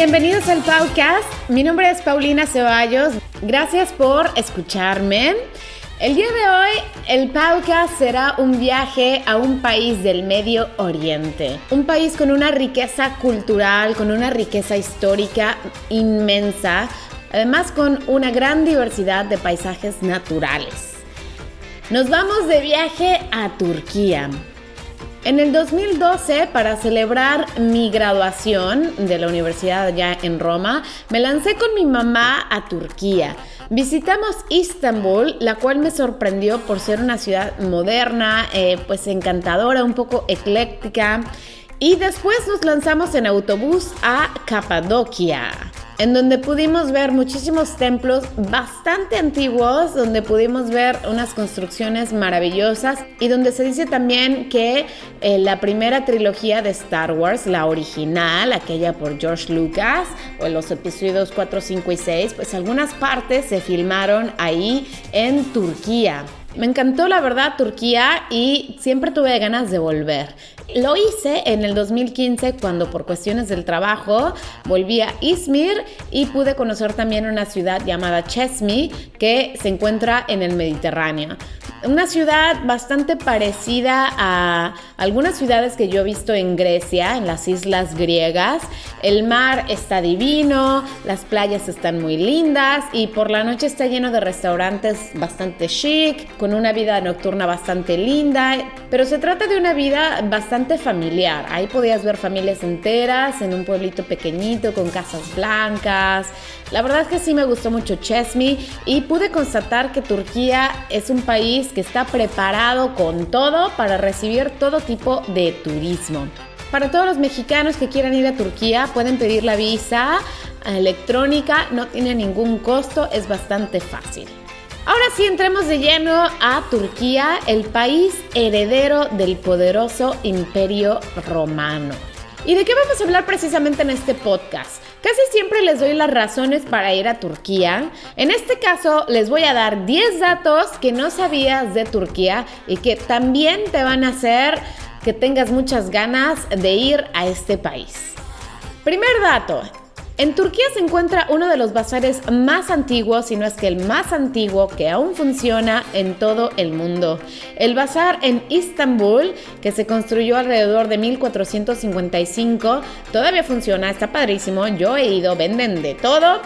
Bienvenidos al podcast. Mi nombre es Paulina Ceballos. Gracias por escucharme. El día de hoy el podcast será un viaje a un país del Medio Oriente, un país con una riqueza cultural, con una riqueza histórica inmensa, además con una gran diversidad de paisajes naturales. Nos vamos de viaje a Turquía. En el 2012, para celebrar mi graduación de la universidad allá en Roma, me lancé con mi mamá a Turquía. Visitamos Istambul, la cual me sorprendió por ser una ciudad moderna, eh, pues encantadora, un poco ecléctica. Y después nos lanzamos en autobús a Capadocia en donde pudimos ver muchísimos templos bastante antiguos, donde pudimos ver unas construcciones maravillosas y donde se dice también que eh, la primera trilogía de Star Wars, la original, aquella por George Lucas, o los episodios 4, 5 y 6, pues algunas partes se filmaron ahí en Turquía. Me encantó la verdad Turquía y siempre tuve ganas de volver. Lo hice en el 2015 cuando por cuestiones del trabajo volví a Izmir y pude conocer también una ciudad llamada Chesmi que se encuentra en el Mediterráneo. Una ciudad bastante parecida a algunas ciudades que yo he visto en Grecia, en las islas griegas. El mar está divino, las playas están muy lindas y por la noche está lleno de restaurantes bastante chic, con una vida nocturna bastante linda, pero se trata de una vida bastante familiar. Ahí podías ver familias enteras en un pueblito pequeñito con casas blancas. La verdad es que sí me gustó mucho Chesmi y pude constatar que Turquía es un país que está preparado con todo para recibir todo tipo de turismo. Para todos los mexicanos que quieran ir a Turquía pueden pedir la visa electrónica, no tiene ningún costo, es bastante fácil. Ahora sí entremos de lleno a Turquía, el país heredero del poderoso imperio romano. ¿Y de qué vamos a hablar precisamente en este podcast? Casi siempre les doy las razones para ir a Turquía. En este caso les voy a dar 10 datos que no sabías de Turquía y que también te van a hacer que tengas muchas ganas de ir a este país. Primer dato, en Turquía se encuentra uno de los bazares más antiguos, si no es que el más antiguo, que aún funciona en todo el mundo. El bazar en Istambul, que se construyó alrededor de 1455, todavía funciona, está padrísimo. Yo he ido, venden de todo.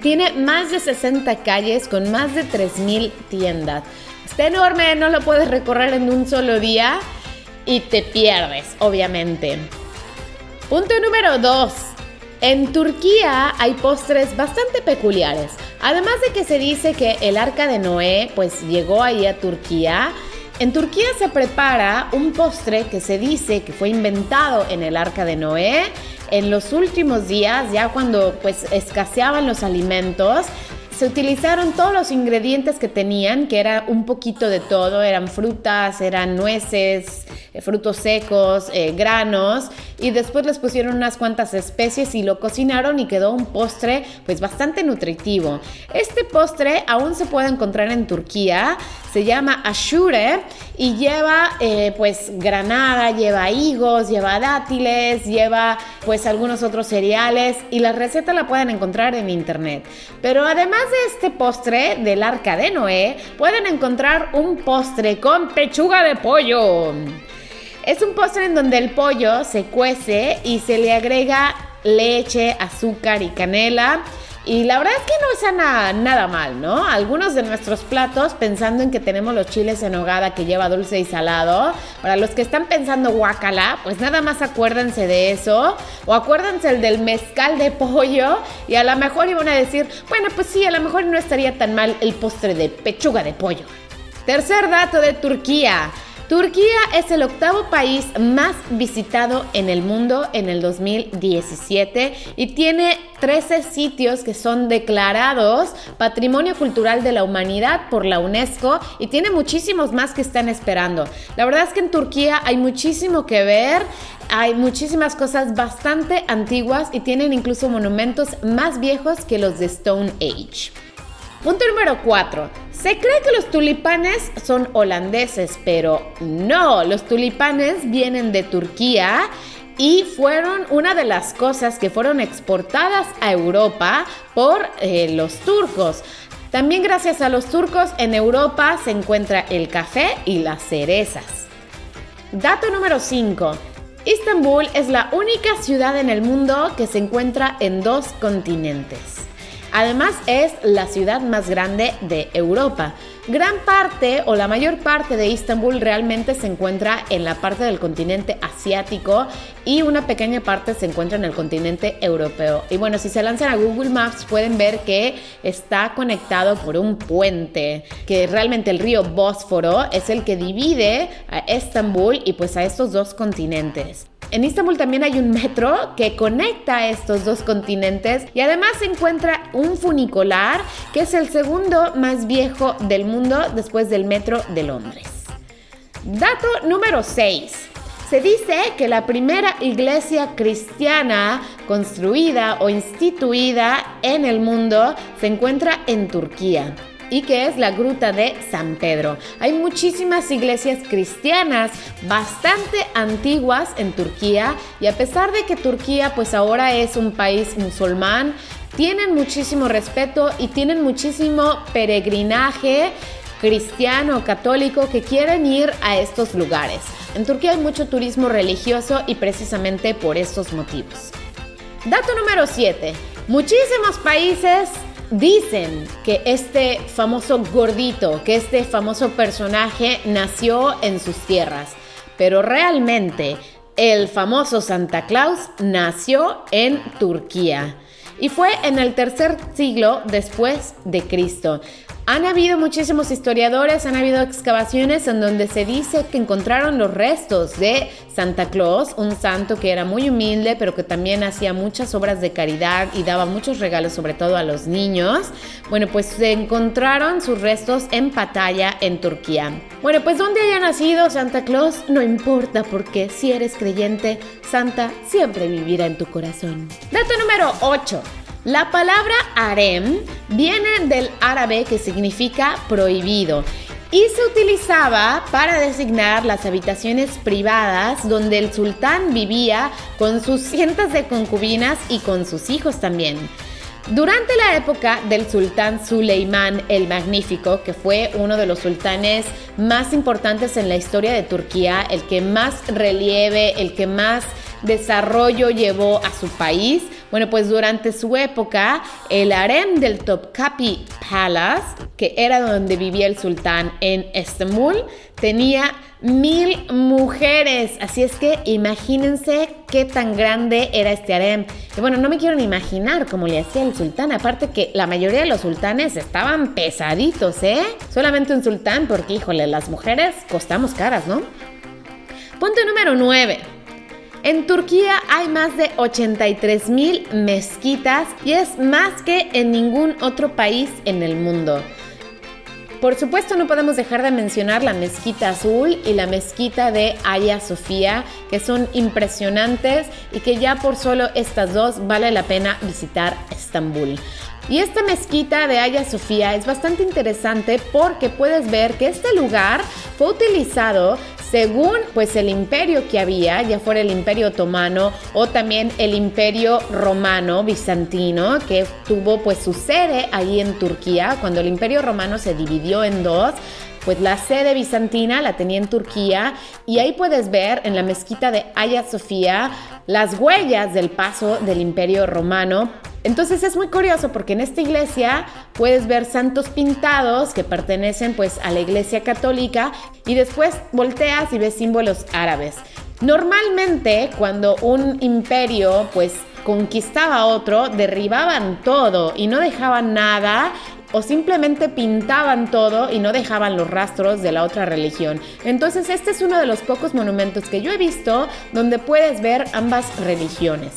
Tiene más de 60 calles con más de 3.000 tiendas. Está enorme, no lo puedes recorrer en un solo día y te pierdes, obviamente. Punto número 2. En Turquía hay postres bastante peculiares. Además de que se dice que el arca de Noé pues llegó ahí a Turquía, en Turquía se prepara un postre que se dice que fue inventado en el arca de Noé en los últimos días, ya cuando pues escaseaban los alimentos. Se utilizaron todos los ingredientes que tenían, que era un poquito de todo, eran frutas, eran nueces, eh, frutos secos, eh, granos, y después les pusieron unas cuantas especies y lo cocinaron y quedó un postre pues bastante nutritivo. Este postre aún se puede encontrar en Turquía, se llama ashure y lleva eh, pues granada, lleva higos, lleva dátiles, lleva pues algunos otros cereales y la receta la pueden encontrar en internet. Pero además de este postre del arca de Noé, pueden encontrar un postre con pechuga de pollo. Es un postre en donde el pollo se cuece y se le agrega leche, azúcar y canela. Y la verdad es que no es nada, nada mal, ¿no? Algunos de nuestros platos, pensando en que tenemos los chiles en hogada que lleva dulce y salado, para los que están pensando guacala, pues nada más acuérdense de eso. O acuérdense el del mezcal de pollo. Y a lo mejor iban a decir, bueno, pues sí, a lo mejor no estaría tan mal el postre de pechuga de pollo. Tercer dato de Turquía. Turquía es el octavo país más visitado en el mundo en el 2017 y tiene 13 sitios que son declarados Patrimonio Cultural de la Humanidad por la UNESCO y tiene muchísimos más que están esperando. La verdad es que en Turquía hay muchísimo que ver, hay muchísimas cosas bastante antiguas y tienen incluso monumentos más viejos que los de Stone Age. Punto número 4. Se cree que los tulipanes son holandeses, pero no, los tulipanes vienen de Turquía y fueron una de las cosas que fueron exportadas a Europa por eh, los turcos. También gracias a los turcos en Europa se encuentra el café y las cerezas. Dato número 5. Istambul es la única ciudad en el mundo que se encuentra en dos continentes. Además es la ciudad más grande de Europa. Gran parte o la mayor parte de Istambul realmente se encuentra en la parte del continente asiático y una pequeña parte se encuentra en el continente europeo. Y bueno, si se lanzan a Google Maps pueden ver que está conectado por un puente, que realmente el río Bósforo es el que divide a Estambul y pues a estos dos continentes. En Istambul también hay un metro que conecta estos dos continentes y además se encuentra un funicular que es el segundo más viejo del mundo después del metro de Londres. Dato número 6. Se dice que la primera iglesia cristiana construida o instituida en el mundo se encuentra en Turquía y que es la Gruta de San Pedro. Hay muchísimas iglesias cristianas bastante antiguas en Turquía y a pesar de que Turquía pues ahora es un país musulmán, tienen muchísimo respeto y tienen muchísimo peregrinaje cristiano, católico que quieren ir a estos lugares. En Turquía hay mucho turismo religioso y precisamente por estos motivos. Dato número 7. Muchísimos países Dicen que este famoso gordito, que este famoso personaje nació en sus tierras, pero realmente el famoso Santa Claus nació en Turquía y fue en el tercer siglo después de Cristo. Han habido muchísimos historiadores, han habido excavaciones en donde se dice que encontraron los restos de Santa Claus, un santo que era muy humilde, pero que también hacía muchas obras de caridad y daba muchos regalos, sobre todo a los niños. Bueno, pues se encontraron sus restos en Pattaya, en Turquía. Bueno, pues donde haya nacido Santa Claus no importa, porque si eres creyente, Santa siempre vivirá en tu corazón. Dato número 8. La palabra harem viene del árabe que significa prohibido y se utilizaba para designar las habitaciones privadas donde el sultán vivía con sus cientos de concubinas y con sus hijos también. Durante la época del sultán Suleimán el Magnífico, que fue uno de los sultanes más importantes en la historia de Turquía, el que más relieve, el que más desarrollo llevó a su país, bueno, pues durante su época, el harem del Topkapi Palace, que era donde vivía el sultán en Estambul, tenía mil mujeres. Así es que imagínense qué tan grande era este harem. Y bueno, no me quiero ni imaginar cómo le hacía el sultán. Aparte que la mayoría de los sultanes estaban pesaditos, ¿eh? Solamente un sultán, porque híjole, las mujeres costamos caras, ¿no? Punto número 9. En Turquía hay más de 83 mil mezquitas y es más que en ningún otro país en el mundo. Por supuesto no podemos dejar de mencionar la mezquita azul y la mezquita de Aya Sofía, que son impresionantes y que ya por solo estas dos vale la pena visitar Estambul. Y esta mezquita de Aya Sofía es bastante interesante porque puedes ver que este lugar fue utilizado según pues el imperio que había, ya fuera el imperio otomano o también el imperio romano bizantino, que tuvo pues su sede ahí en Turquía, cuando el imperio romano se dividió en dos, pues la sede bizantina la tenía en Turquía y ahí puedes ver en la mezquita de Hagia Sofía las huellas del paso del imperio romano entonces es muy curioso porque en esta iglesia puedes ver santos pintados que pertenecen pues a la iglesia católica y después volteas y ves símbolos árabes. Normalmente cuando un imperio pues conquistaba a otro, derribaban todo y no dejaban nada o simplemente pintaban todo y no dejaban los rastros de la otra religión. Entonces este es uno de los pocos monumentos que yo he visto donde puedes ver ambas religiones.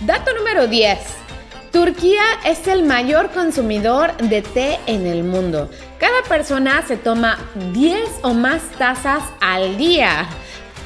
Dato número 10. Turquía es el mayor consumidor de té en el mundo. Cada persona se toma 10 o más tazas al día.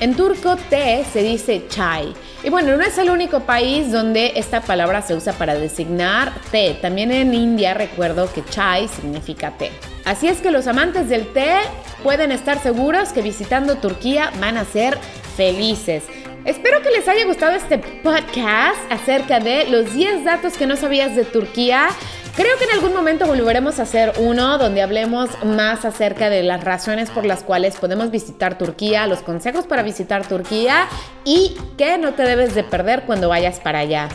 En turco té se dice chai. Y bueno, no es el único país donde esta palabra se usa para designar té. También en India recuerdo que chai significa té. Así es que los amantes del té pueden estar seguros que visitando Turquía van a ser felices. Espero que les haya gustado este podcast acerca de los 10 datos que no sabías de Turquía. Creo que en algún momento volveremos a hacer uno donde hablemos más acerca de las razones por las cuales podemos visitar Turquía, los consejos para visitar Turquía y qué no te debes de perder cuando vayas para allá.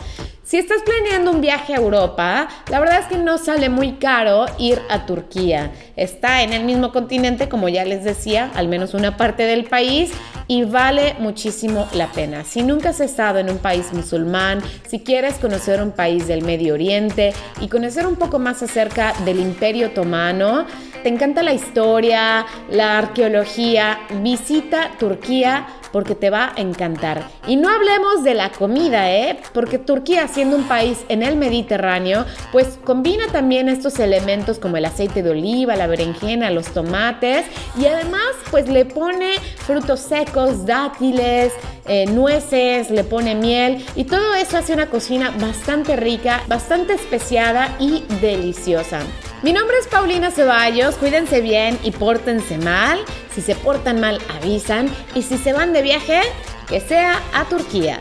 Si estás planeando un viaje a Europa, la verdad es que no sale muy caro ir a Turquía. Está en el mismo continente, como ya les decía, al menos una parte del país, y vale muchísimo la pena. Si nunca has estado en un país musulmán, si quieres conocer un país del Medio Oriente y conocer un poco más acerca del Imperio Otomano, te encanta la historia, la arqueología, visita Turquía porque te va a encantar. Y no hablemos de la comida, ¿eh? Porque Turquía, siendo un país en el Mediterráneo, pues combina también estos elementos como el aceite de oliva, la berenjena, los tomates y además pues le pone frutos secos, dátiles, eh, nueces, le pone miel y todo eso hace una cocina bastante rica, bastante especiada y deliciosa. Mi nombre es Paulina Ceballos, cuídense bien y pórtense mal. Si se portan mal, avisan. Y si se van de viaje, que sea a Turquía.